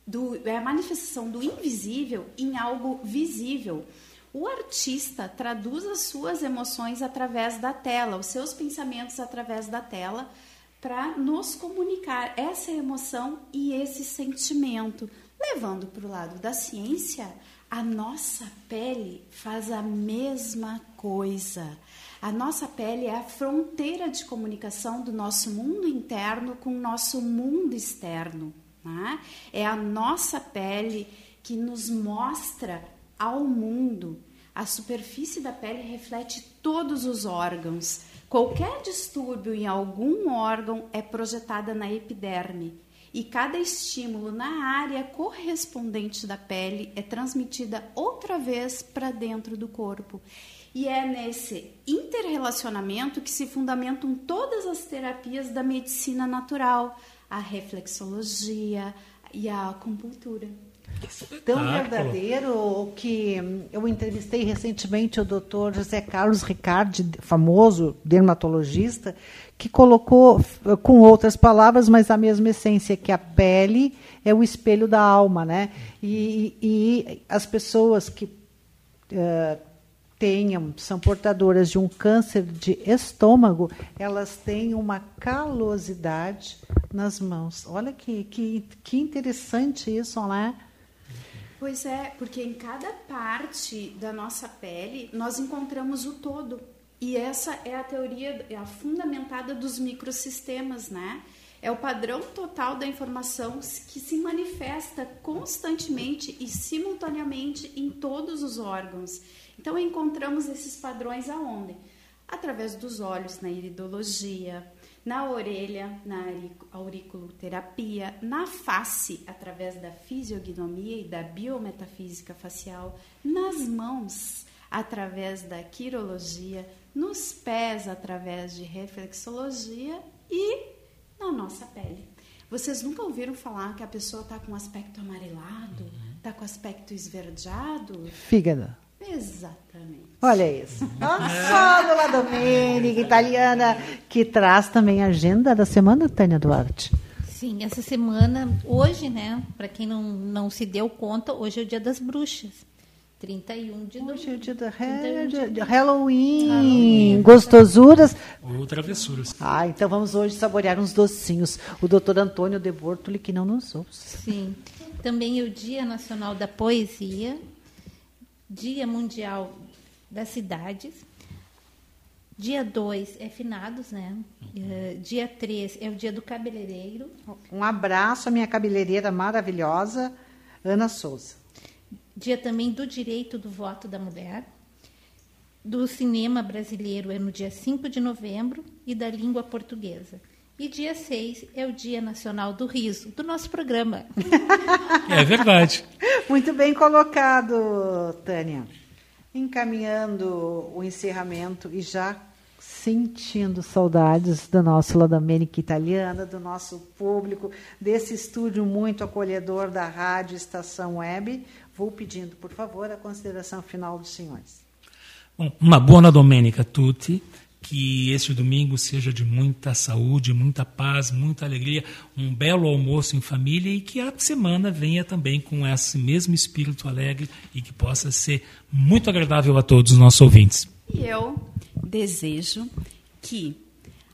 do, é a manifestação do invisível em algo visível. O artista traduz as suas emoções através da tela, os seus pensamentos através da tela, para nos comunicar essa emoção e esse sentimento. Levando para o lado da ciência, a nossa pele faz a mesma coisa. A nossa pele é a fronteira de comunicação do nosso mundo interno com o nosso mundo externo. Né? É a nossa pele que nos mostra ao mundo. A superfície da pele reflete todos os órgãos. Qualquer distúrbio em algum órgão é projetada na epiderme e cada estímulo na área correspondente da pele é transmitida outra vez para dentro do corpo. E é nesse interrelacionamento que se fundamentam todas as terapias da medicina natural, a reflexologia e a acupuntura. Tão ah, verdadeiro que eu entrevistei recentemente o doutor José Carlos Ricardi, famoso dermatologista, que colocou com outras palavras, mas a mesma essência, que a pele é o espelho da alma, né? E, e as pessoas que uh, tenham, são portadoras de um câncer de estômago, elas têm uma calosidade nas mãos. Olha que, que, que interessante isso, né? Pois é, porque em cada parte da nossa pele nós encontramos o todo. E essa é a teoria é a fundamentada dos microsistemas, né? É o padrão total da informação que se manifesta constantemente e simultaneamente em todos os órgãos. Então encontramos esses padrões aonde? Através dos olhos, na iridologia, na orelha, na auriculoterapia, na face, através da fisiognomia e da biometafísica facial, nas mãos, através da quirologia, nos pés, através de reflexologia e na nossa pele. Vocês nunca ouviram falar que a pessoa está com aspecto amarelado, está com aspecto esverdeado? Fígado. Exatamente. Olha isso. [LAUGHS] A Sódola Domênica, italiana, que traz também a agenda da semana, Tânia Duarte. Sim, essa semana, hoje, né, para quem não, não se deu conta, hoje é o dia das bruxas. 31 de Hoje é o dia do de, de Halloween. Halloween. Gostosuras. Ou travessuras. Ah, então vamos hoje saborear uns docinhos. O doutor Antônio de Bortoli, que não nos ouve. Sim. Também é o Dia Nacional da Poesia, Dia Mundial das Cidades. Dia 2 é finados, né? Uh, dia 3 é o dia do cabeleireiro. Um abraço à minha cabeleireira maravilhosa, Ana Souza. Dia também do direito do voto da mulher. do cinema brasileiro é no dia 5 de novembro e da língua portuguesa. E dia 6 é o Dia Nacional do Riso, do nosso programa. É verdade. [LAUGHS] Muito bem colocado, Tânia. Encaminhando o encerramento e já sentindo saudades do nosso La Domenica Italiana, do nosso público, desse estúdio muito acolhedor da Rádio Estação Web. Vou pedindo, por favor, a consideração final dos senhores. Uma buona domenica a tutti. Que este domingo seja de muita saúde, muita paz, muita alegria, um belo almoço em família e que a semana venha também com esse mesmo espírito alegre e que possa ser muito agradável a todos os nossos ouvintes. E eu desejo que,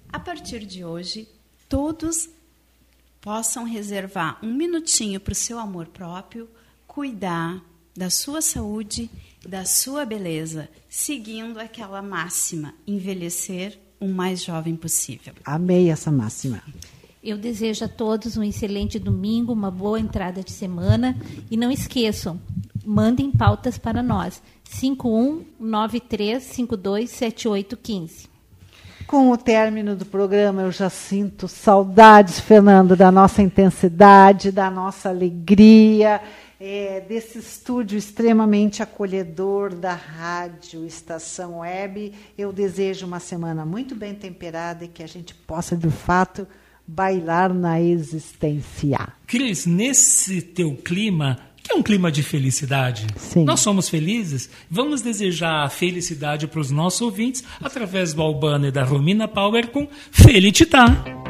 a partir de hoje, todos possam reservar um minutinho para o seu amor próprio, cuidar da sua saúde, da sua beleza, seguindo aquela máxima: envelhecer o mais jovem possível. Amei essa máxima. Eu desejo a todos um excelente domingo, uma boa entrada de semana e não esqueçam, mandem pautas para nós. 5193527815. Com o término do programa, eu já sinto saudades, Fernando, da nossa intensidade, da nossa alegria, é, desse estúdio extremamente acolhedor da rádio Estação Web. Eu desejo uma semana muito bem temperada e que a gente possa, de fato, bailar na existência. Cris, nesse teu clima, que é um clima de felicidade, Sim. nós somos felizes, vamos desejar a felicidade para os nossos ouvintes através do Albano e da Romina Power com. Felicità